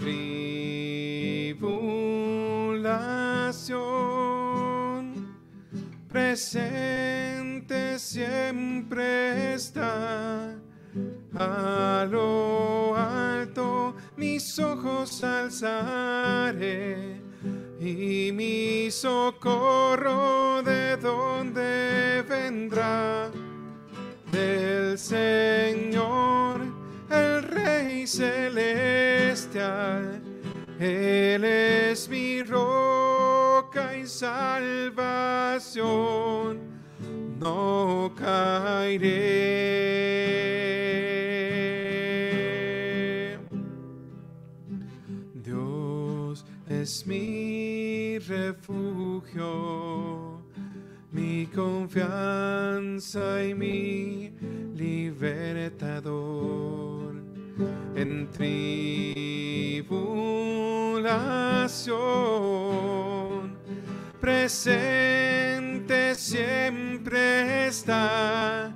tribulación, presente siempre está. A lo alto mis ojos alzaré y mi socorro de dónde vendrá del Señor, celestial. Él es mi roca y salvación, no caeré. Dios es mi refugio, mi confianza y mi libertador. En tribulación, presente siempre está.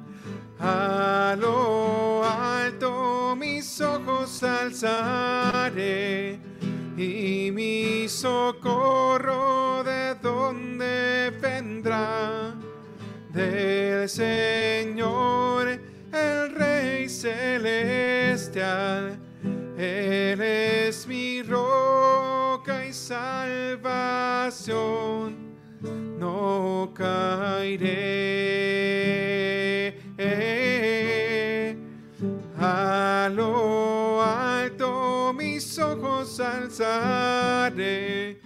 A lo alto. Mis ojos alzaré y mi socorro de dónde vendrá. Del Señor, el Rey celestial. Él es mi roca y salvación, no caeré. A lo alto mis ojos alzaré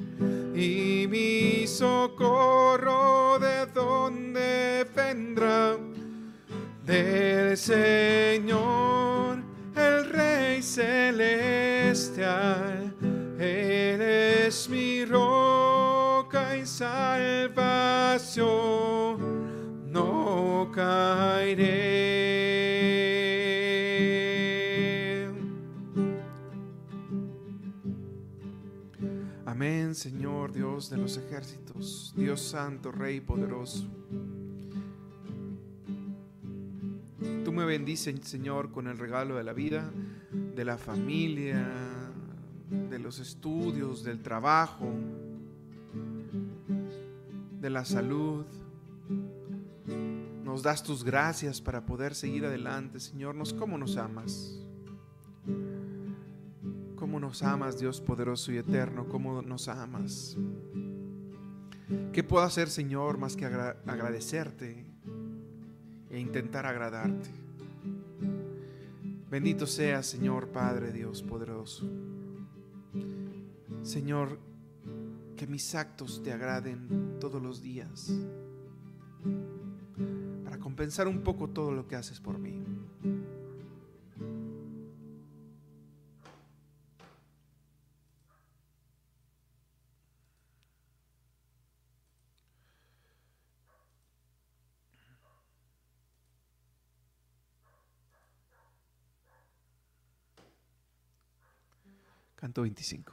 y mi socorro de dónde vendrá del Señor, celestial. Él es mi roca y salvación, no caeré. Amén, Señor Dios de los ejércitos, Dios santo, Rey poderoso. Bendices, Señor, con el regalo de la vida, de la familia, de los estudios, del trabajo, de la salud. Nos das tus gracias para poder seguir adelante, Señor. Nos cómo nos amas. Cómo nos amas, Dios poderoso y eterno, cómo nos amas. ¿Qué puedo hacer, Señor, más que agra- agradecerte e intentar agradarte? Bendito seas, Señor Padre Dios poderoso. Señor, que mis actos te agraden todos los días para compensar un poco todo lo que haces por mí. Canto 25.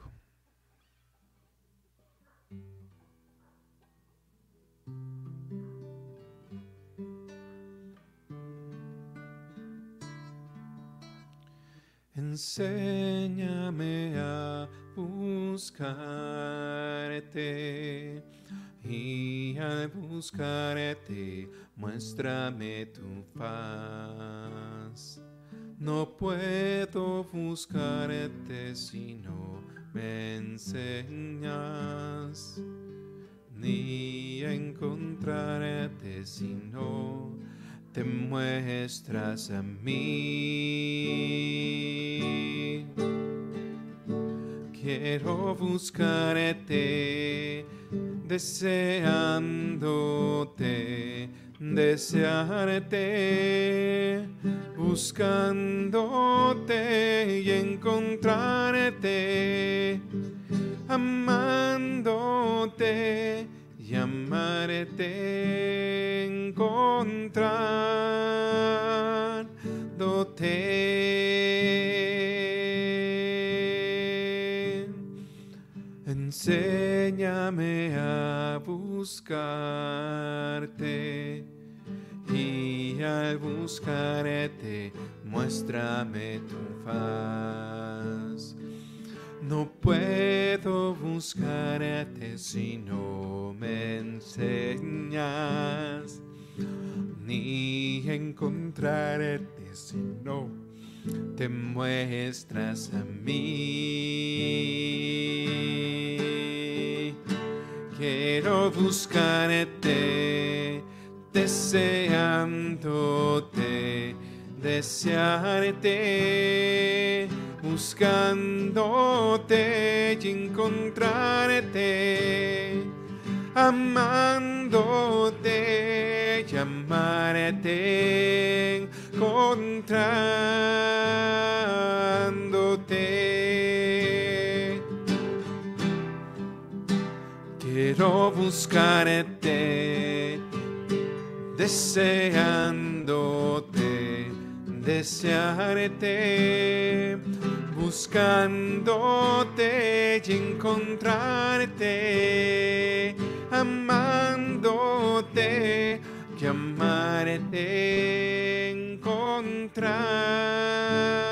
Enséñame a buscarte y al buscarte muéstrame tu paz. No puedo buscarte si no me enseñas, ni encontrarte si no te muestras a mí. Quiero buscarte, deseándote, desearte, buscándote y encontrarte, amándote y amarte, encontrándote. Enséñame a buscarte y al buscarte muéstrame tu faz. No puedo buscarte si no me enseñas, ni encontrarte si no te muestras a mí. Quiero buscarte, deseándote, desearte buscándote y encontrarte, amándote y amarte, encontrándote. Quiero buscarte, deseándote, desearte buscándote y encontrarte, amándote y amarte, encontrándote.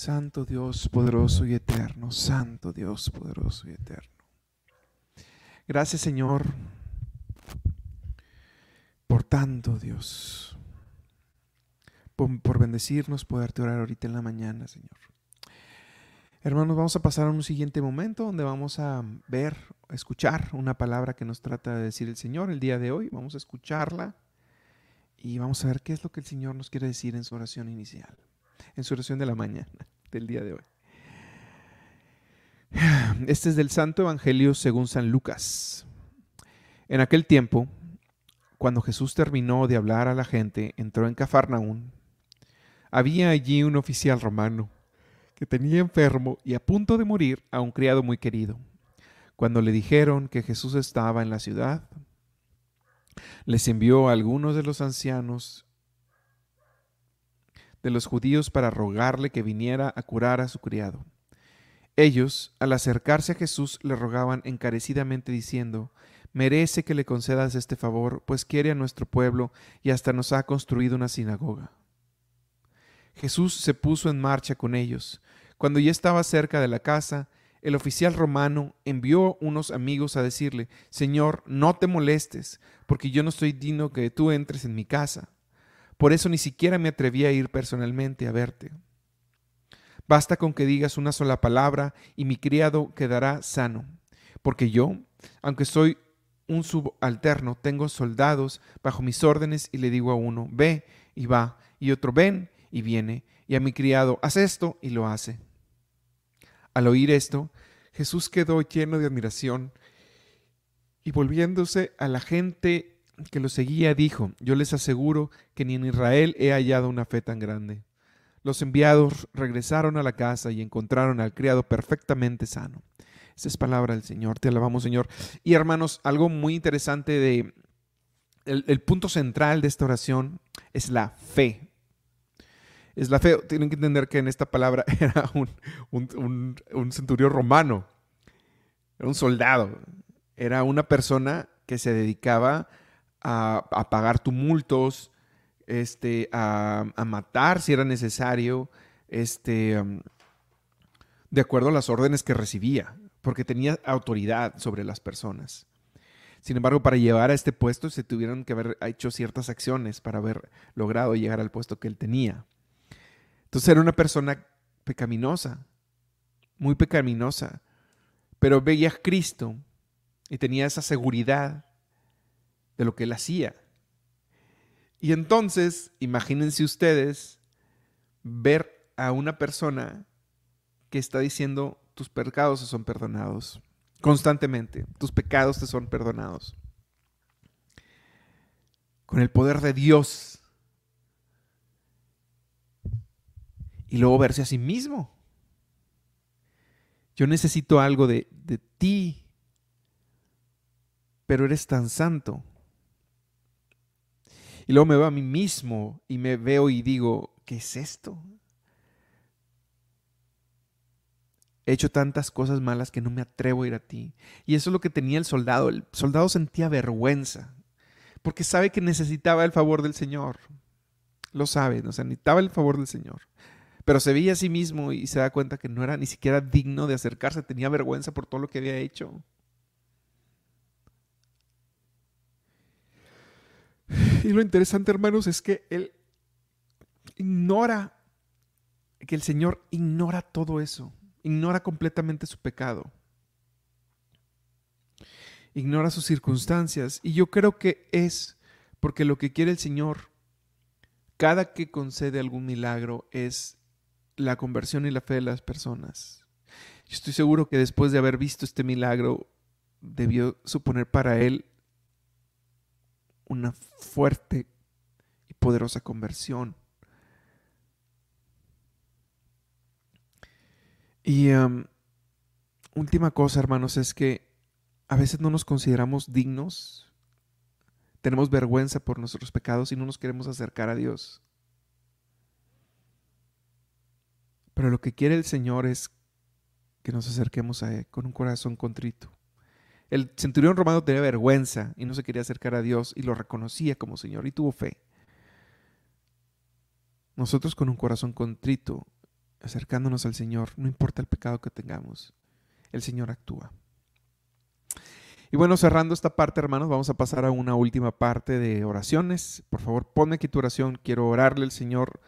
Santo Dios poderoso y eterno, Santo Dios poderoso y eterno. Gracias Señor por tanto Dios, por, por bendecirnos, poderte orar ahorita en la mañana Señor. Hermanos, vamos a pasar a un siguiente momento donde vamos a ver, escuchar una palabra que nos trata de decir el Señor el día de hoy. Vamos a escucharla y vamos a ver qué es lo que el Señor nos quiere decir en su oración inicial en su oración de la mañana del día de hoy. Este es del Santo Evangelio según San Lucas. En aquel tiempo, cuando Jesús terminó de hablar a la gente, entró en Cafarnaún. Había allí un oficial romano que tenía enfermo y a punto de morir a un criado muy querido. Cuando le dijeron que Jesús estaba en la ciudad, les envió a algunos de los ancianos de los judíos para rogarle que viniera a curar a su criado. Ellos, al acercarse a Jesús, le rogaban encarecidamente diciendo, Merece que le concedas este favor, pues quiere a nuestro pueblo y hasta nos ha construido una sinagoga. Jesús se puso en marcha con ellos. Cuando ya estaba cerca de la casa, el oficial romano envió unos amigos a decirle, Señor, no te molestes, porque yo no estoy digno que tú entres en mi casa. Por eso ni siquiera me atreví a ir personalmente a verte. Basta con que digas una sola palabra y mi criado quedará sano, porque yo, aunque soy un subalterno, tengo soldados bajo mis órdenes y le digo a uno, ve y va, y otro, ven y viene, y a mi criado, haz esto y lo hace. Al oír esto, Jesús quedó lleno de admiración y volviéndose a la gente que lo seguía dijo, yo les aseguro que ni en Israel he hallado una fe tan grande. Los enviados regresaron a la casa y encontraron al criado perfectamente sano. Esa es palabra del Señor, te alabamos Señor. Y hermanos, algo muy interesante de el, punto central de esta oración es la fe. Es la fe. Tienen que entender que en esta palabra era un, un, un centurión romano, era un soldado, era una persona que se dedicaba a, pagar tumultos, este, a, matar si era necesario, este, de acuerdo a las órdenes que recibía, porque tenía autoridad sobre las personas. Sin embargo, para llevar a este puesto se tuvieron que haber hecho ciertas acciones para haber logrado llegar al puesto que él tenía. Entonces era una persona pecaminosa, muy pecaminosa, pero veía a Cristo y tenía esa seguridad de lo que él hacía. Y entonces, imagínense ustedes ver a una persona que está diciendo, tus pecados te son perdonados constantemente, tus pecados te son perdonados. Con el poder de Dios. Y luego verse a sí mismo. Yo necesito algo de, de ti, pero eres tan santo y luego me veo a mí mismo y me veo y digo, ¿qué es esto? He hecho tantas cosas malas que no me atrevo a ir a ti. Y eso es lo que tenía el soldado. El soldado sentía vergüenza porque sabe que necesitaba el favor del Señor. Lo sabe, no sea, necesitaba el favor del Señor. Pero se veía a sí mismo y se da cuenta que no era ni siquiera digno de acercarse, tenía vergüenza por todo lo que había hecho. Y lo interesante, hermanos, es que él ignora, que el Señor ignora todo eso, ignora completamente su pecado, ignora sus circunstancias. Y yo creo que es porque lo que quiere el Señor, cada que concede algún milagro, es la conversión y la fe de las personas. Yo estoy seguro que después de haber visto este milagro, debió suponer para él una fuerte y poderosa conversión. Y última cosa, hermanos, es que a veces no nos consideramos dignos, tenemos vergüenza por nuestros pecados y no nos queremos acercar a Dios. Pero lo que quiere el Señor es que nos acerquemos a Él con un corazón contrito. El centurión romano tenía vergüenza y no se quería acercar a Dios y lo reconocía como Señor y tuvo fe. Nosotros con un corazón contrito, acercándonos al Señor, no importa el pecado que tengamos, el Señor actúa. Y bueno, cerrando esta parte, hermanos, vamos a pasar a una última parte de oraciones. Por favor, ponme aquí tu oración. Quiero orarle al Señor.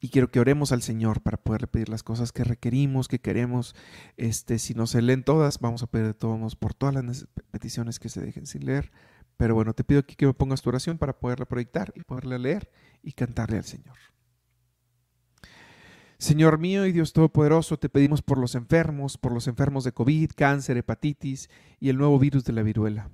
Y quiero que oremos al Señor para poderle pedir las cosas que requerimos, que queremos. Este, si no se leen todas, vamos a pedir de todos por todas las peticiones que se dejen sin leer. Pero bueno, te pido aquí que me pongas tu oración para poderla proyectar y poderla leer y cantarle al Señor. Señor mío y Dios Todopoderoso, te pedimos por los enfermos, por los enfermos de COVID, cáncer, hepatitis y el nuevo virus de la viruela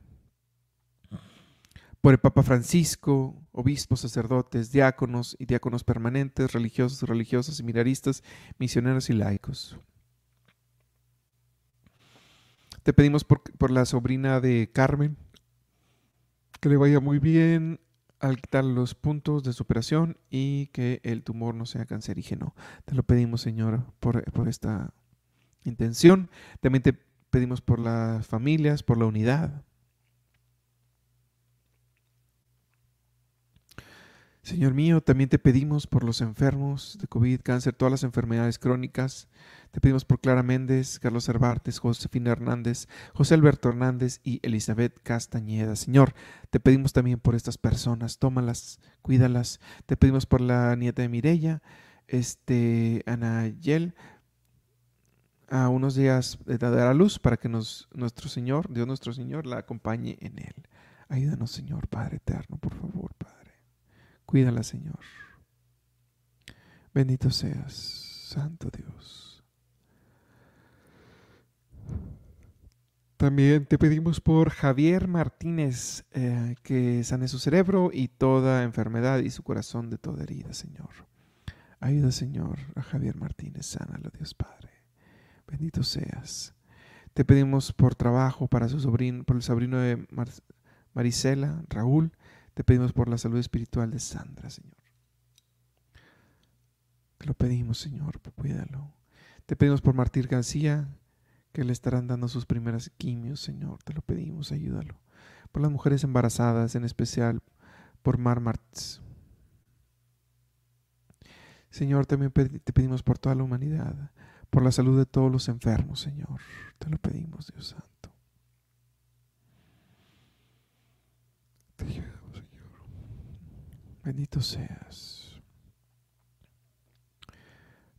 por el Papa Francisco, obispos, sacerdotes, diáconos y diáconos permanentes, religiosos, religiosas, seminaristas, misioneros y laicos. Te pedimos por, por, la sobrina de Carmen, que le vaya muy bien al quitar los puntos de su operación y que el tumor no sea cancerígeno. Te lo pedimos, Señor, por, por esta intención. También te pedimos por las familias, por la unidad, Señor mío, también te pedimos por los enfermos de COVID, cáncer, todas las enfermedades crónicas. Te pedimos por Clara Méndez, Carlos Cervantes, Josefina Hernández, José Alberto Hernández y Elizabeth Castañeda. Señor, te pedimos también por estas personas, tómalas, cuídalas. Te pedimos por la nieta de Mirella, este, Ana Yel, a unos días de dar a luz para que nos, nuestro Señor, Dios nuestro Señor, la acompañe en él. Ayúdanos, Señor, Padre eterno, por favor. Cuídala, Señor. Bendito seas, Santo Dios. También te pedimos por Javier Martínez eh, que sane su cerebro y toda enfermedad y su corazón de toda herida, Señor. Ayuda, Señor, a Javier Martínez, sánalo, Dios Padre. Bendito seas. Te pedimos por trabajo para su sobrino, por el sobrino de Marisela, Raúl, te pedimos por la salud espiritual de Sandra, Señor. Te lo pedimos, Señor, cuídalo. Te pedimos por Martín García, que le estarán dando sus primeras quimios, Señor. Te lo pedimos, ayúdalo. Por las mujeres embarazadas, en especial por Mar Martz. Señor, también te pedimos por toda la humanidad, por la salud de todos los enfermos, Señor. Te lo pedimos, Dios Santo. Te Bendito seas.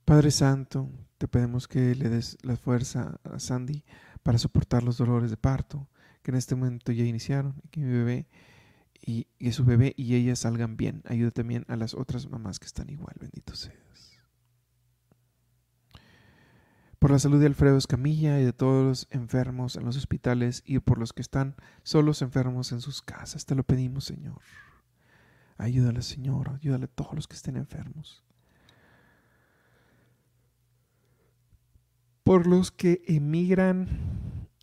Padre Santo, te pedimos que le des la fuerza a Sandy para soportar los dolores de parto que en este momento ya iniciaron y que mi bebé y que su bebé y ella salgan bien. Ayuda también a las otras mamás que están igual. Bendito seas. Por la salud de Alfredo Escamilla y de todos los enfermos en los hospitales y por los que están solos enfermos en sus casas, te lo pedimos, Señor. Ayúdale, Señor, ayúdale a todos los que estén enfermos. Por los que emigran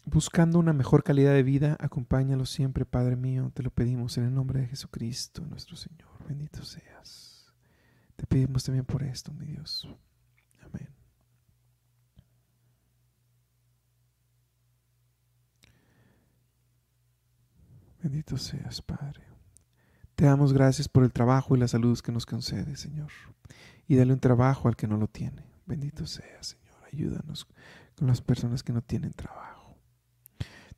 buscando una mejor calidad de vida, acompáñalos siempre, Padre mío, te lo pedimos en el nombre de Jesucristo, nuestro Señor. Bendito seas. Te pedimos también por esto, mi Dios. Amén. Bendito seas, Padre. Te damos gracias por el trabajo y la salud que nos concede, Señor. Y dale un trabajo al que no lo tiene. Bendito seas, Señor. Ayúdanos con las personas que no tienen trabajo.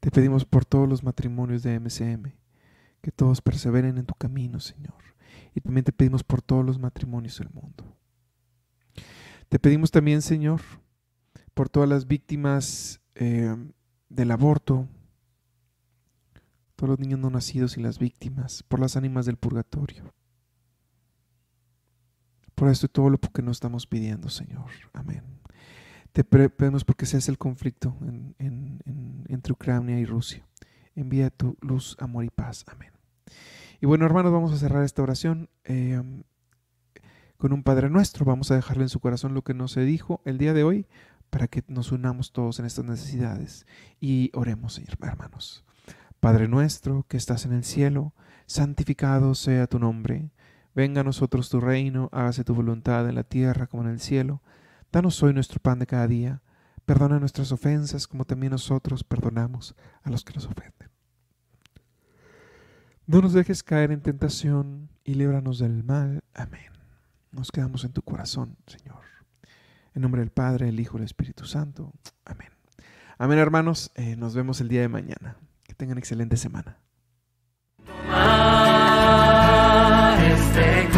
Te pedimos por todos los matrimonios de MCM, que todos perseveren en tu camino, Señor. Y también te pedimos por todos los matrimonios del mundo. Te pedimos también, Señor, por todas las víctimas eh, del aborto, todos los niños no nacidos y las víctimas, por las ánimas del purgatorio. Por esto y todo lo que nos estamos pidiendo, Señor. Amén. Te pedimos porque se hace el conflicto entre Ucrania y Rusia. Envía tu luz, amor y paz. Amén. Y bueno, hermanos, vamos a cerrar esta oración eh, con un Padre nuestro. Vamos a dejarle en su corazón lo que nos se dijo el día de hoy para que nos unamos todos en estas necesidades y oremos, hermanos. Padre nuestro que estás en el cielo, santificado sea tu nombre. Venga a nosotros tu reino, hágase tu voluntad en la tierra como en el cielo. Danos hoy nuestro pan de cada día. Perdona nuestras ofensas como también nosotros perdonamos a los que nos ofenden. No nos dejes caer en tentación y líbranos del mal. Amén. Nos quedamos en tu corazón, Señor. En nombre del Padre, el Hijo y el Espíritu Santo. Amén. Amén, hermanos. Eh, nos vemos el día de mañana tengan excelente semana. Este